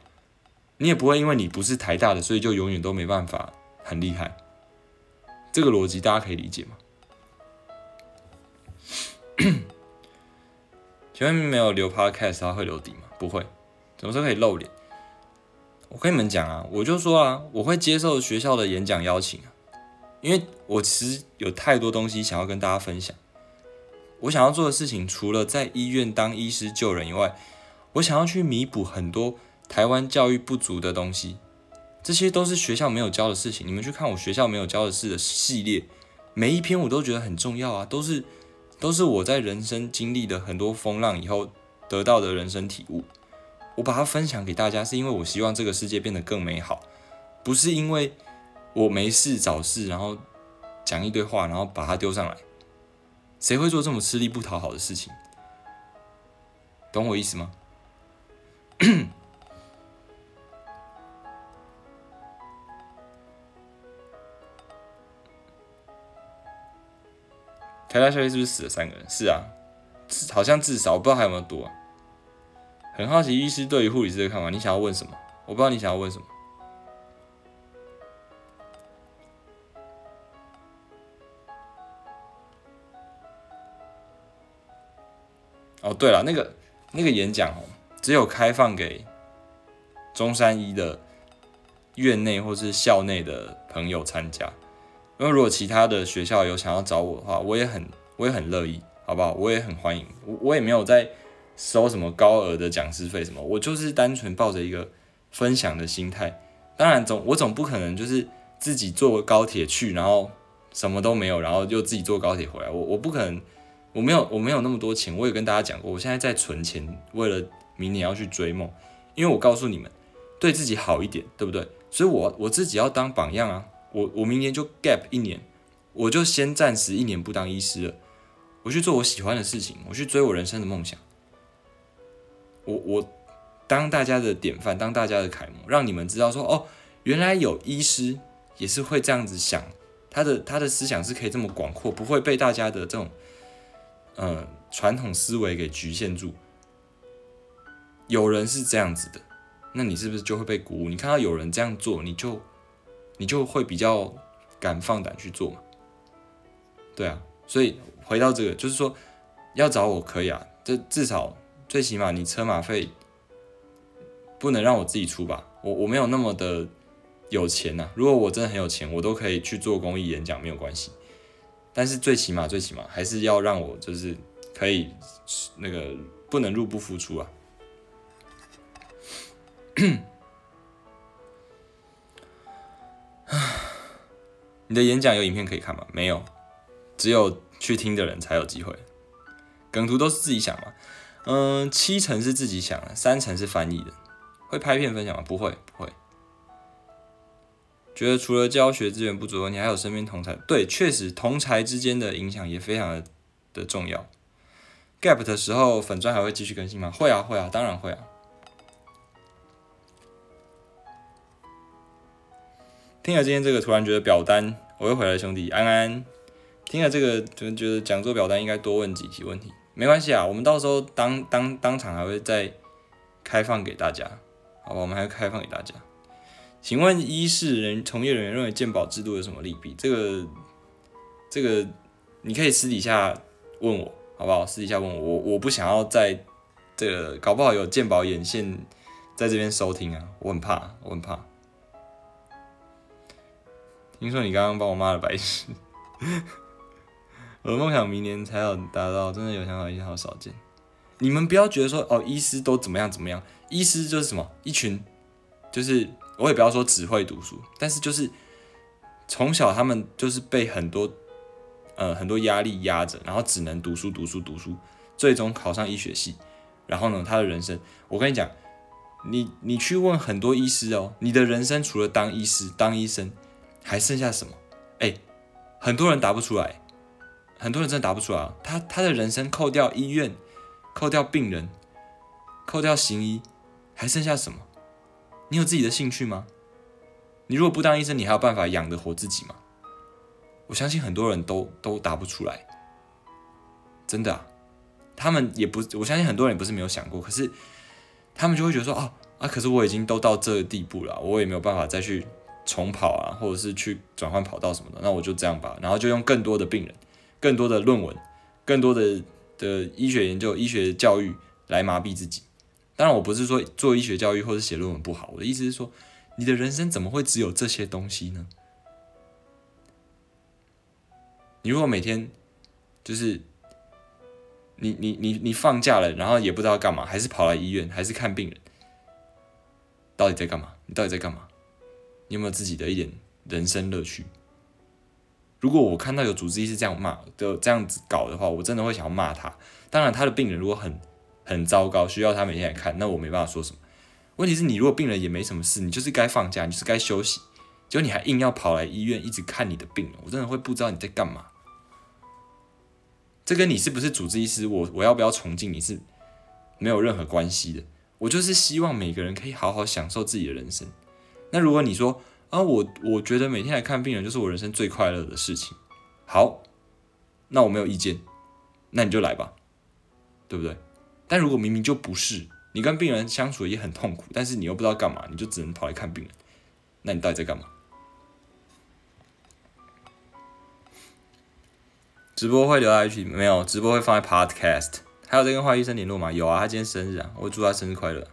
你也不会因为你不是台大的所以就永远都没办法很厉害。这个逻辑大家可以理解吗？请问没有留 podcast，他会留底吗？不会，什么时候可以露脸？我跟你们讲啊，我就说啊，我会接受学校的演讲邀请啊，因为我其实有太多东西想要跟大家分享。我想要做的事情，除了在医院当医师救人以外，我想要去弥补很多台湾教育不足的东西。这些都是学校没有教的事情。你们去看我学校没有教的事的系列，每一篇我都觉得很重要啊，都是都是我在人生经历的很多风浪以后得到的人生体悟。我把它分享给大家，是因为我希望这个世界变得更美好，不是因为我没事找事，然后讲一堆话，然后把它丢上来。谁会做这么吃力不讨好的事情？懂我意思吗？台大校医是不是死了三个人？是啊，好像至少，我不知道还有没有多啊。很好奇医师对于护理师的看法，你想要问什么？我不知道你想要问什么。哦，对了，那个那个演讲哦，只有开放给中山医的院内或是校内的朋友参加。因为如果其他的学校有想要找我的话，我也很我也很乐意，好不好？我也很欢迎。我我也没有在收什么高额的讲师费什么，我就是单纯抱着一个分享的心态。当然总我总不可能就是自己坐高铁去，然后什么都没有，然后又自己坐高铁回来。我我不可能，我没有我没有那么多钱。我也跟大家讲过，我现在在存钱，为了明年要去追梦。因为我告诉你们，对自己好一点，对不对？所以我我自己要当榜样啊。我我明年就 gap 一年，我就先暂时一年不当医师了，我去做我喜欢的事情，我去追我人生的梦想。我我当大家的典范，当大家的楷模，让你们知道说哦，原来有医师也是会这样子想，他的他的思想是可以这么广阔，不会被大家的这种呃传统思维给局限住。有人是这样子的，那你是不是就会被鼓舞？你看到有人这样做，你就。你就会比较敢放胆去做嘛，对啊，所以回到这个，就是说要找我可以啊，这至少最起码你车马费不能让我自己出吧，我我没有那么的有钱呐，如果我真的很有钱，我都可以去做公益演讲没有关系，但是最起码最起码还是要让我就是可以那个不能入不敷出啊。你的演讲有影片可以看吗？没有，只有去听的人才有机会。梗图都是自己想吗？嗯，七成是自己想的，三成是翻译的。会拍片分享吗？不会，不会。觉得除了教学资源不足，你还有身边同才？对，确实同才之间的影响也非常的的重要。Gap 的时候，粉钻还会继续更新吗？会啊，会啊，当然会啊。听了今天这个，突然觉得表单，我又回来，兄弟安安。听了这个，就觉得讲座表单应该多问几题问题，没关系啊，我们到时候当当当场还会再开放给大家，好吧？我们还会开放给大家。请问医事人从业人员认为鉴保制度有什么利弊？这个这个你可以私底下问我，好不好？私底下问我，我我不想要在这个搞不好有鉴保眼线在这边收听啊，我很怕，我很怕。听说你刚刚帮我骂了白痴，我的梦想明年才有达到，真的有想法一件好少见。你们不要觉得说哦，医师都怎么样怎么样，医师就是什么一群，就是我也不要说只会读书，但是就是从小他们就是被很多呃很多压力压着，然后只能读书读书读书，最终考上医学系，然后呢，他的人生，我跟你讲，你你去问很多医师哦，你的人生除了当医师当医生。还剩下什么？哎，很多人答不出来，很多人真的答不出来。啊他他的人生扣掉医院，扣掉病人，扣掉行医，还剩下什么？你有自己的兴趣吗？你如果不当医生，你还有办法养得活自己吗？我相信很多人都都答不出来，真的啊。他们也不，我相信很多人也不是没有想过，可是他们就会觉得说，哦啊，可是我已经都到这个地步了，我也没有办法再去。重跑啊，或者是去转换跑道什么的，那我就这样吧。然后就用更多的病人、更多的论文、更多的的医学研究、医学教育来麻痹自己。当然，我不是说做医学教育或者写论文不好，我的意思是说，你的人生怎么会只有这些东西呢？你如果每天就是你你你你放假了，然后也不知道干嘛，还是跑来医院，还是看病人，到底在干嘛？你到底在干嘛？你有没有自己的一点人生乐趣？如果我看到有主治医师这样骂的这样子搞的话，我真的会想要骂他。当然，他的病人如果很很糟糕，需要他每天来看，那我没办法说什么。问题是你如果病人也没什么事，你就是该放假，你就是该休息，结果你还硬要跑来医院一直看你的病人，我真的会不知道你在干嘛。这跟你是不是主治医师，我我要不要崇敬你是没有任何关系的。我就是希望每个人可以好好享受自己的人生。那如果你说啊，我我觉得每天来看病人就是我人生最快乐的事情，好，那我没有意见，那你就来吧，对不对？但如果明明就不是，你跟病人相处也很痛苦，但是你又不知道干嘛，你就只能跑来看病人，那你到底在干嘛？直播会留下去没有？直播会放在 Podcast。还有在跟华医生联络吗？有啊，他今天生日啊，我祝他生日快乐。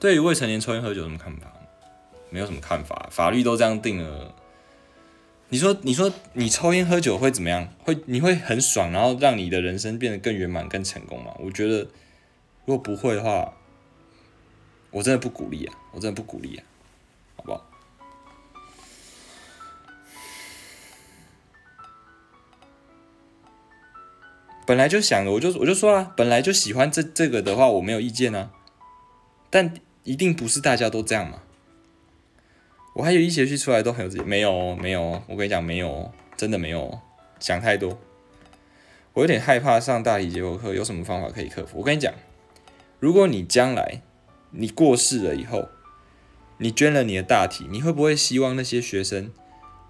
对于未成年抽烟喝酒什么看法？没有什么看法，法律都这样定了。你说，你说你抽烟喝酒会怎么样？会你会很爽，然后让你的人生变得更圆满、更成功吗？我觉得，如果不会的话，我真的不鼓励啊，我真的不鼓励啊，好不好？本来就想着，我就我就说了，本来就喜欢这这个的话，我没有意见啊。但一定不是大家都这样嘛？我还有一学期出来都很有自己，没有没有，我跟你讲没有，真的没有，想太多。我有点害怕上大体结构课，有什么方法可以克服？我跟你讲，如果你将来你过世了以后，你捐了你的大体，你会不会希望那些学生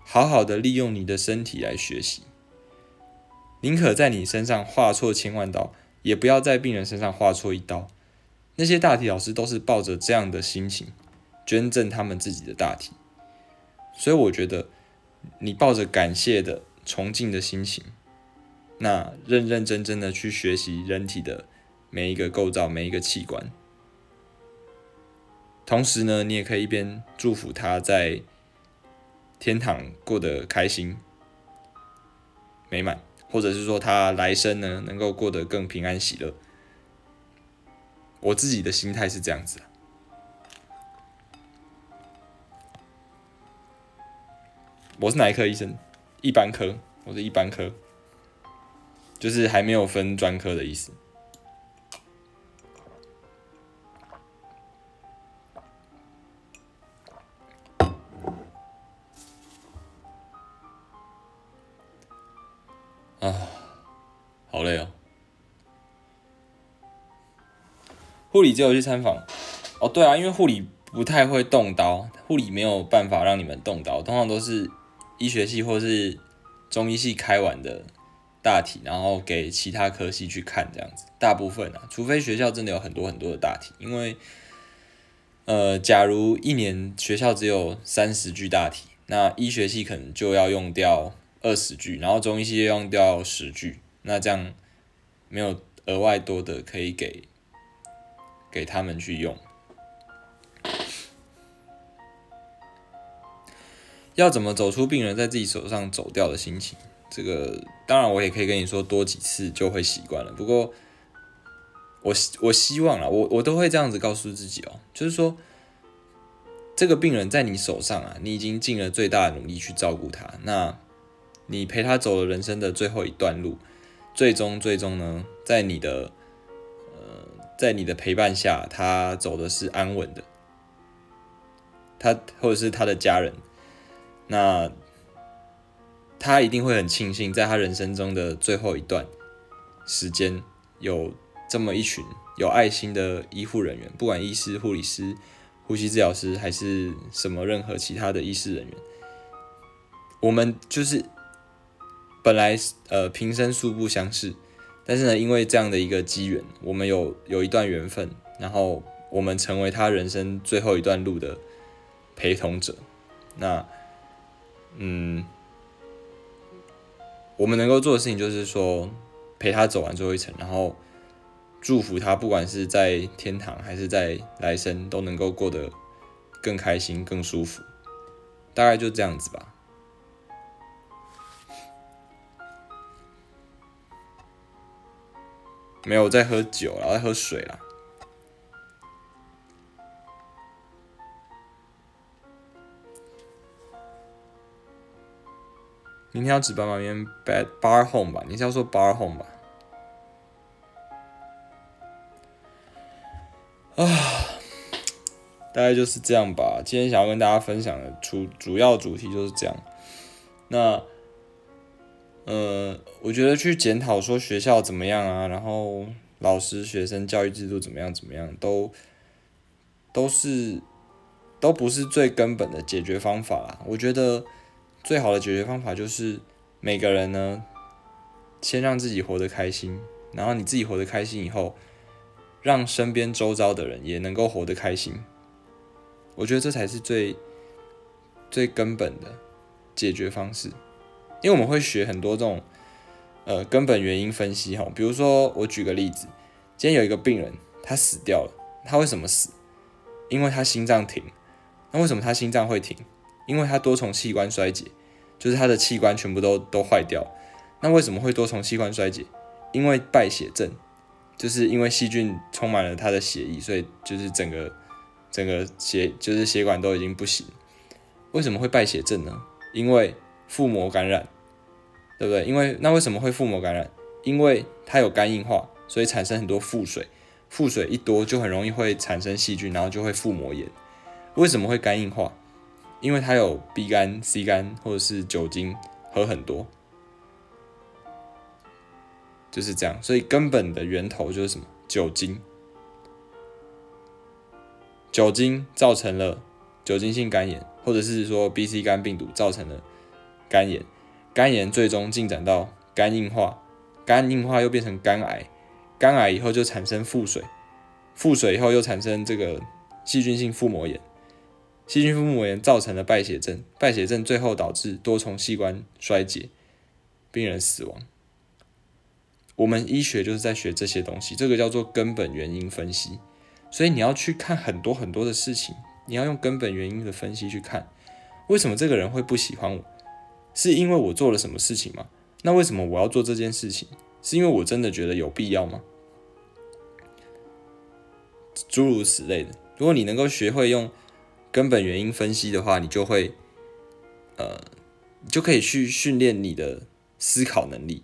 好好的利用你的身体来学习？宁可在你身上划错千万刀，也不要在病人身上划错一刀。那些大体老师都是抱着这样的心情捐赠他们自己的大体，所以我觉得你抱着感谢的崇敬的心情，那认认真真的去学习人体的每一个构造、每一个器官，同时呢，你也可以一边祝福他在天堂过得开心、美满。或者是说他来生呢，能够过得更平安喜乐。我自己的心态是这样子。我是哪一科医生？一般科，我是一般科，就是还没有分专科的意思。啊，好累哦！护理只有去参访哦，对啊，因为护理不太会动刀，护理没有办法让你们动刀，通常都是医学系或是中医系开完的大体，然后给其他科系去看这样子。大部分啊，除非学校真的有很多很多的大体，因为呃，假如一年学校只有三十具大体，那医学系可能就要用掉。二十句，然后中医系用掉十句，那这样没有额外多的可以给给他们去用。要怎么走出病人在自己手上走掉的心情？这个当然我也可以跟你说，多几次就会习惯了。不过我我希望啊，我我都会这样子告诉自己哦，就是说这个病人在你手上啊，你已经尽了最大的努力去照顾他，那。你陪他走了人生的最后一段路，最终最终呢，在你的呃，在你的陪伴下，他走的是安稳的，他或者是他的家人，那他一定会很庆幸，在他人生中的最后一段时间，有这么一群有爱心的医护人员，不管医师、护理师、呼吸治疗师，还是什么任何其他的医师人员，我们就是。本来呃平生素不相识，但是呢，因为这样的一个机缘，我们有有一段缘分，然后我们成为他人生最后一段路的陪同者。那嗯，我们能够做的事情就是说，陪他走完最后一程，然后祝福他，不管是在天堂还是在来生，都能够过得更开心、更舒服。大概就这样子吧。没有在喝酒了，在喝水了。明天要值班吗？明天 bad bar home 吧？你是要说 bar home 吧？啊，大概就是这样吧。今天想要跟大家分享的主主要主题就是这样。那，呃，我觉得去检讨说学校怎么样啊，然后老师、学生、教育制度怎么样怎么样，都都是都不是最根本的解决方法啦。我觉得。最好的解决方法就是每个人呢，先让自己活得开心，然后你自己活得开心以后，让身边周遭的人也能够活得开心。我觉得这才是最最根本的解决方式。因为我们会学很多这种呃根本原因分析哈，比如说我举个例子，今天有一个病人他死掉了，他为什么死？因为他心脏停。那为什么他心脏会停？因为他多重器官衰竭，就是他的器官全部都都坏掉。那为什么会多重器官衰竭？因为败血症，就是因为细菌充满了他的血液，所以就是整个整个血就是血管都已经不行。为什么会败血症呢？因为腹膜感染，对不对？因为那为什么会腹膜感染？因为它有肝硬化，所以产生很多腹水，腹水一多就很容易会产生细菌，然后就会腹膜炎。为什么会肝硬化？因为它有 B 肝、C 肝，或者是酒精喝很多，就是这样。所以根本的源头就是什么？酒精，酒精造成了酒精性肝炎，或者是说 B、C 肝病毒造成了肝炎，肝炎最终进展到肝硬化，肝硬化又变成肝癌，肝癌以后就产生腹水，腹水以后又产生这个细菌性腹膜炎。细菌腹膜炎造成的败血症，败血症最后导致多重器官衰竭，病人死亡。我们医学就是在学这些东西，这个叫做根本原因分析。所以你要去看很多很多的事情，你要用根本原因的分析去看，为什么这个人会不喜欢我？是因为我做了什么事情吗？那为什么我要做这件事情？是因为我真的觉得有必要吗？诸如此类的。如果你能够学会用。根本原因分析的话，你就会，呃，就可以去训练你的思考能力，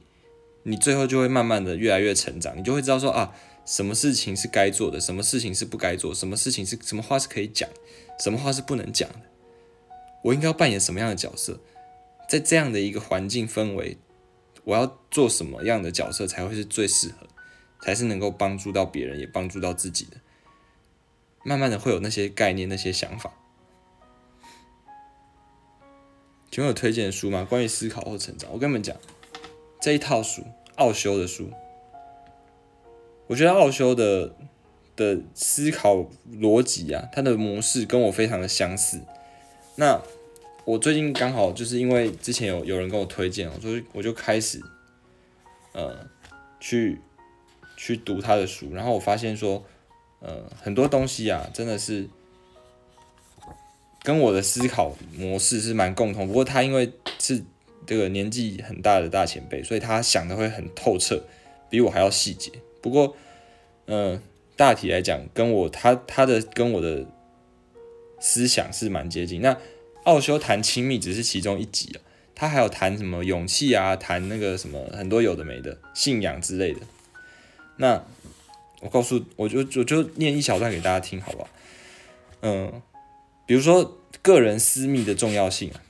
你最后就会慢慢的越来越成长，你就会知道说啊，什么事情是该做的，什么事情是不该做，什么事情是什么话是可以讲，什么话是不能讲的，我应该要扮演什么样的角色，在这样的一个环境氛围，我要做什么样的角色才会是最适合，才是能够帮助到别人也帮助到自己的，慢慢的会有那些概念，那些想法。请问有推荐书吗？关于思考或成长？我跟你们讲，这一套书，奥修的书，我觉得奥修的的思考逻辑啊，他的模式跟我非常的相似。那我最近刚好就是因为之前有有人跟我推荐，我就我就开始呃去去读他的书，然后我发现说，呃，很多东西啊，真的是。跟我的思考模式是蛮共同，不过他因为是这个年纪很大的大前辈，所以他想的会很透彻，比我还要细节。不过，嗯，大体来讲，跟我他他的跟我的思想是蛮接近。那奥修谈亲密只是其中一集啊，他还有谈什么勇气啊，谈那个什么很多有的没的信仰之类的。那我告诉我就我就念一小段给大家听，好不好？嗯。比如说个人私密的重要性啊，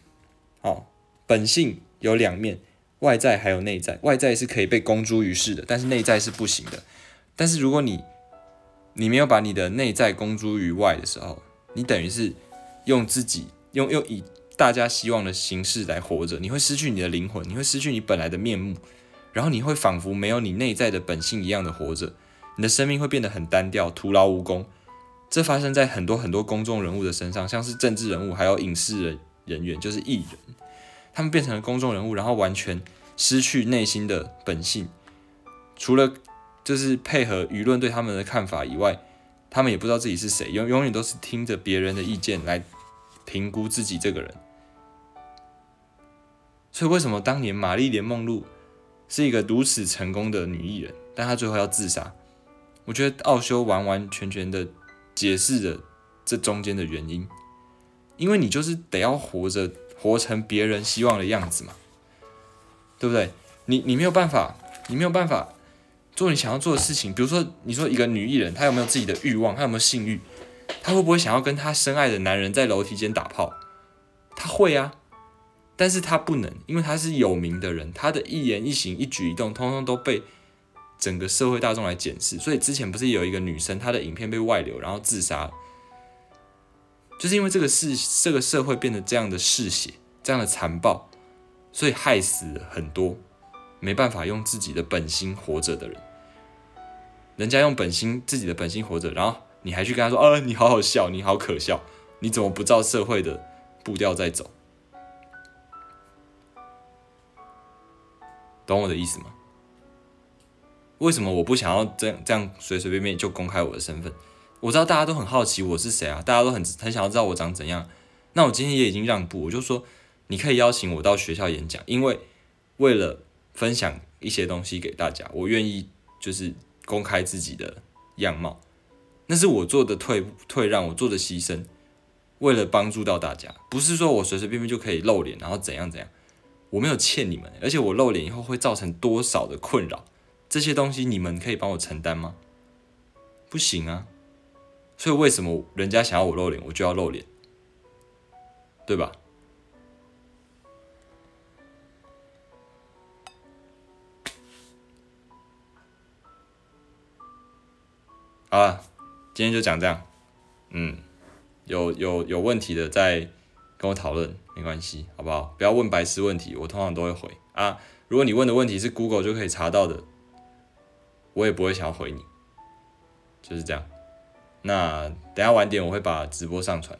好，本性有两面，外在还有内在，外在是可以被公诸于世的，但是内在是不行的。但是如果你你没有把你的内在公诸于外的时候，你等于是用自己用用以大家希望的形式来活着，你会失去你的灵魂，你会失去你本来的面目，然后你会仿佛没有你内在的本性一样的活着，你的生命会变得很单调，徒劳无功。这发生在很多很多公众人物的身上，像是政治人物，还有影视人人员，就是艺人，他们变成了公众人物，然后完全失去内心的本性，除了就是配合舆论对他们的看法以外，他们也不知道自己是谁，永永远都是听着别人的意见来评估自己这个人。所以为什么当年玛丽莲梦露是一个如此成功的女艺人，但她最后要自杀？我觉得奥修完完全全的解释着这中间的原因，因为你就是得要活着，活成别人希望的样子嘛，对不对？你你没有办法，你没有办法做你想要做的事情。比如说，你说一个女艺人，她有没有自己的欲望？她有没有性欲？她会不会想要跟她深爱的男人在楼梯间打炮？她会啊，但是她不能，因为她是有名的人，她的一言一行、一举一动，通通都被。整个社会大众来检视，所以之前不是有一个女生，她的影片被外流，然后自杀，就是因为这个世这个社会变得这样的嗜血，这样的残暴，所以害死很多没办法用自己的本心活着的人。人家用本心自己的本心活着，然后你还去跟他说：“啊，你好好笑，你好可笑，你怎么不照社会的步调在走？”懂我的意思吗？为什么我不想要这样这样随随便便就公开我的身份？我知道大家都很好奇我是谁啊，大家都很很想要知道我长怎样。那我今天也已经让步，我就说你可以邀请我到学校演讲，因为为了分享一些东西给大家，我愿意就是公开自己的样貌，那是我做的退退让，我做的牺牲，为了帮助到大家，不是说我随随便便就可以露脸，然后怎样怎样，我没有欠你们，而且我露脸以后会造成多少的困扰？这些东西你们可以帮我承担吗？不行啊，所以为什么人家想要我露脸，我就要露脸，对吧？好了，今天就讲这样。嗯，有有有问题的再跟我讨论，没关系，好不好？不要问白痴问题，我通常都会回啊。如果你问的问题是 Google 就可以查到的。我也不会想要回你，就是这样。那等下晚点我会把直播上传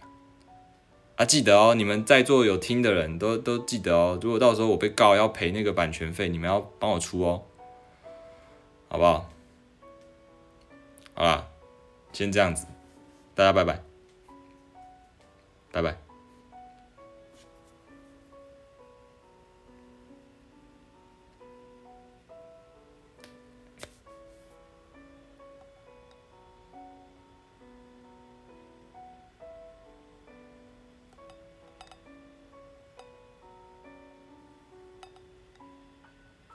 啊，记得哦，你们在座有听的人都都记得哦。如果到时候我被告要赔那个版权费，你们要帮我出哦，好不好？好啦，先这样子，大家拜拜，拜拜。